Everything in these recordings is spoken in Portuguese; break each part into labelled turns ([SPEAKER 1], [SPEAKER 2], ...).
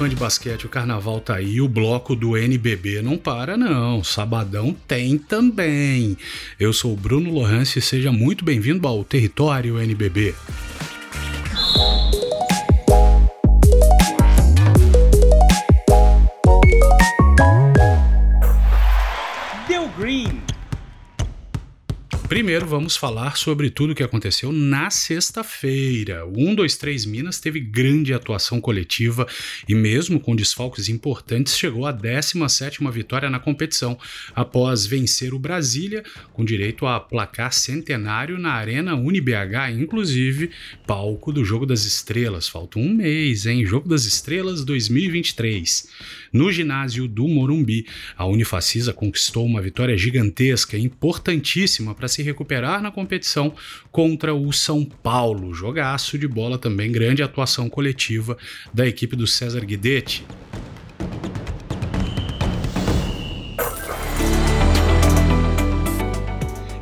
[SPEAKER 1] fã de basquete, o carnaval tá aí, o bloco do NBB não para não, sabadão tem também. Eu sou o Bruno Lohance e seja muito bem-vindo ao Território NBB. Primeiro vamos falar sobre tudo o que aconteceu na sexta-feira. O 123 Minas teve grande atuação coletiva e mesmo com desfalques importantes chegou à 17ª vitória na competição, após vencer o Brasília com direito a placar centenário na Arena UniBH, inclusive palco do Jogo das Estrelas. Falta um mês, hein? Jogo das Estrelas 2023. No ginásio do Morumbi, a Unifacisa conquistou uma vitória gigantesca e importantíssima para se se recuperar na competição contra o São Paulo. Jogaço de bola também, grande atuação coletiva da equipe do César Guidetti.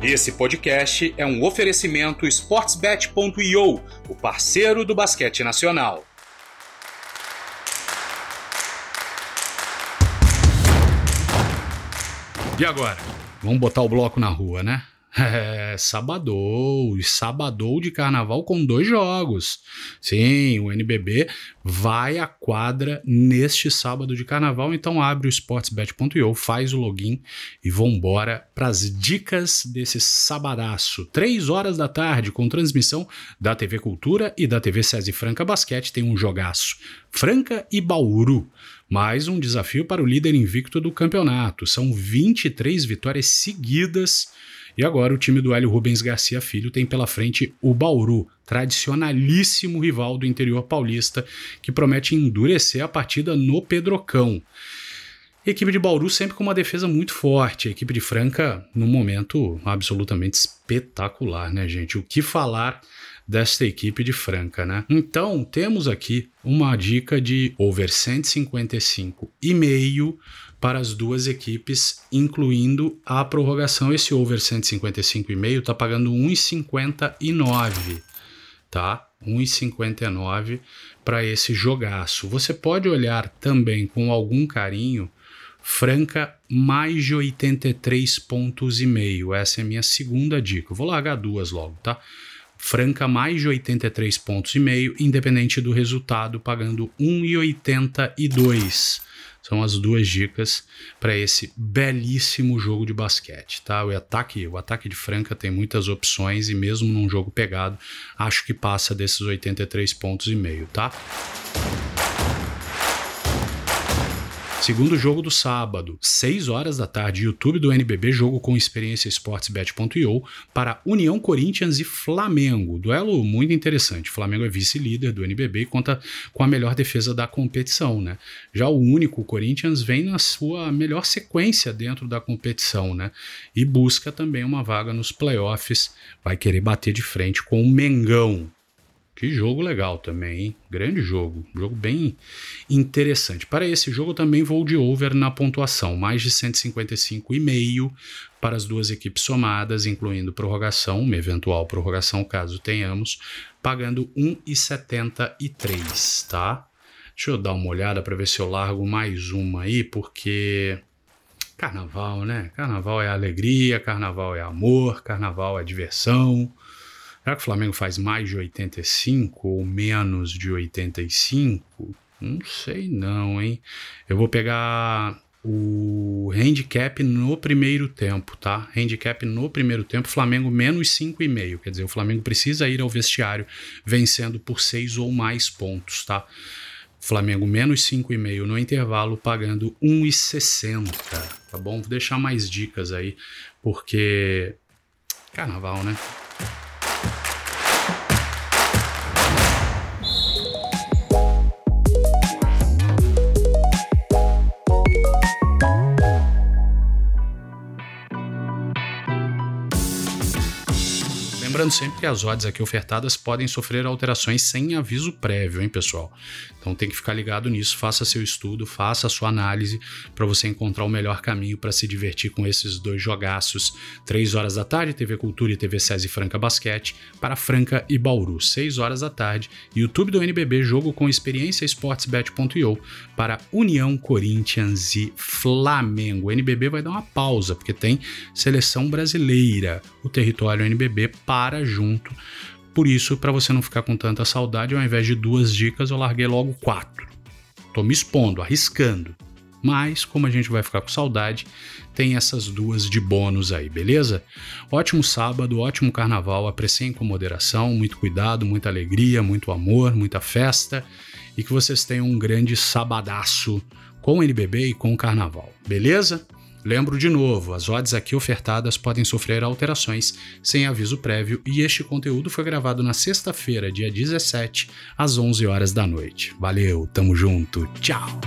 [SPEAKER 1] Esse podcast é um oferecimento sportsbet.io, o parceiro do basquete nacional. E agora? Vamos botar o bloco na rua, né? É, sabadou, sabadou de carnaval com dois jogos. Sim, o NBB vai à quadra neste sábado de carnaval, então abre o sportsbet.io, faz o login e vambora para as dicas desse sabadaço. Três horas da tarde, com transmissão da TV Cultura e da TV César Franca Basquete, tem um jogaço. Franca e Bauru. Mais um desafio para o líder invicto do campeonato. São 23 vitórias seguidas e agora o time do Hélio Rubens Garcia Filho tem pela frente o Bauru, tradicionalíssimo rival do interior paulista, que promete endurecer a partida no Pedrocão. equipe de Bauru sempre com uma defesa muito forte. A equipe de Franca, num momento absolutamente espetacular, né, gente? O que falar desta equipe de Franca, né? Então, temos aqui uma dica de over 155 e meio para as duas equipes, incluindo a prorrogação. Esse over 155,5 está pagando 1,59, tá? 1,59 para esse jogaço. Você pode olhar também com algum carinho Franca mais de 83 pontos e meio. Essa é a minha segunda dica. vou largar duas logo, tá? Franca mais de 83 pontos e meio, independente do resultado, pagando 1,82. São as duas dicas para esse belíssimo jogo de basquete, tá? O ataque, o ataque de Franca tem muitas opções e mesmo num jogo pegado, acho que passa desses 83 pontos e meio, tá? Segundo jogo do sábado, 6 horas da tarde, YouTube do NBB, jogo com experiência sportsbet.io para União Corinthians e Flamengo. Duelo muito interessante. Flamengo é vice-líder do NBB e conta com a melhor defesa da competição, né? Já o único Corinthians vem na sua melhor sequência dentro da competição, né? E busca também uma vaga nos playoffs, vai querer bater de frente com o Mengão. Que jogo legal também, hein? Grande jogo. Jogo bem interessante. Para esse jogo também vou de over na pontuação, mais de 155,5 para as duas equipes somadas, incluindo prorrogação, uma eventual prorrogação caso tenhamos, pagando 1,73, tá? Deixa eu dar uma olhada para ver se eu largo mais uma aí, porque carnaval, né? Carnaval é alegria, carnaval é amor, carnaval é diversão. Será que o Flamengo faz mais de 85 ou menos de 85? Não sei não, hein? Eu vou pegar o handicap no primeiro tempo, tá? Handicap no primeiro tempo, Flamengo menos 5,5. Quer dizer, o Flamengo precisa ir ao vestiário vencendo por 6 ou mais pontos, tá? Flamengo menos 5,5 no intervalo, pagando 1,60, tá bom? Vou deixar mais dicas aí, porque carnaval, né? Lembrando sempre que as odds aqui ofertadas podem sofrer alterações sem aviso prévio, hein, pessoal? Então tem que ficar ligado nisso, faça seu estudo, faça a sua análise para você encontrar o melhor caminho para se divertir com esses dois jogaços. 3 horas da tarde, TV Cultura e TV SESI Franca Basquete, para Franca e Bauru. 6 horas da tarde, YouTube do NBB Jogo com Experiência Sportsbet.io para União Corinthians e Flamengo. O NBB vai dar uma pausa, porque tem seleção brasileira. O território NBB para junto. Por isso, para você não ficar com tanta saudade, ao invés de duas dicas, eu larguei logo quatro. Tô me expondo, arriscando. Mas, como a gente vai ficar com saudade, tem essas duas de bônus aí, beleza? Ótimo sábado, ótimo carnaval, apreciem com moderação, muito cuidado, muita alegria, muito amor, muita festa e que vocês tenham um grande sabadaço com o NBB e com o carnaval, beleza? Lembro de novo, as odds aqui ofertadas podem sofrer alterações sem aviso prévio e este conteúdo foi gravado na sexta-feira, dia 17, às 11 horas da noite. Valeu, tamo junto, tchau!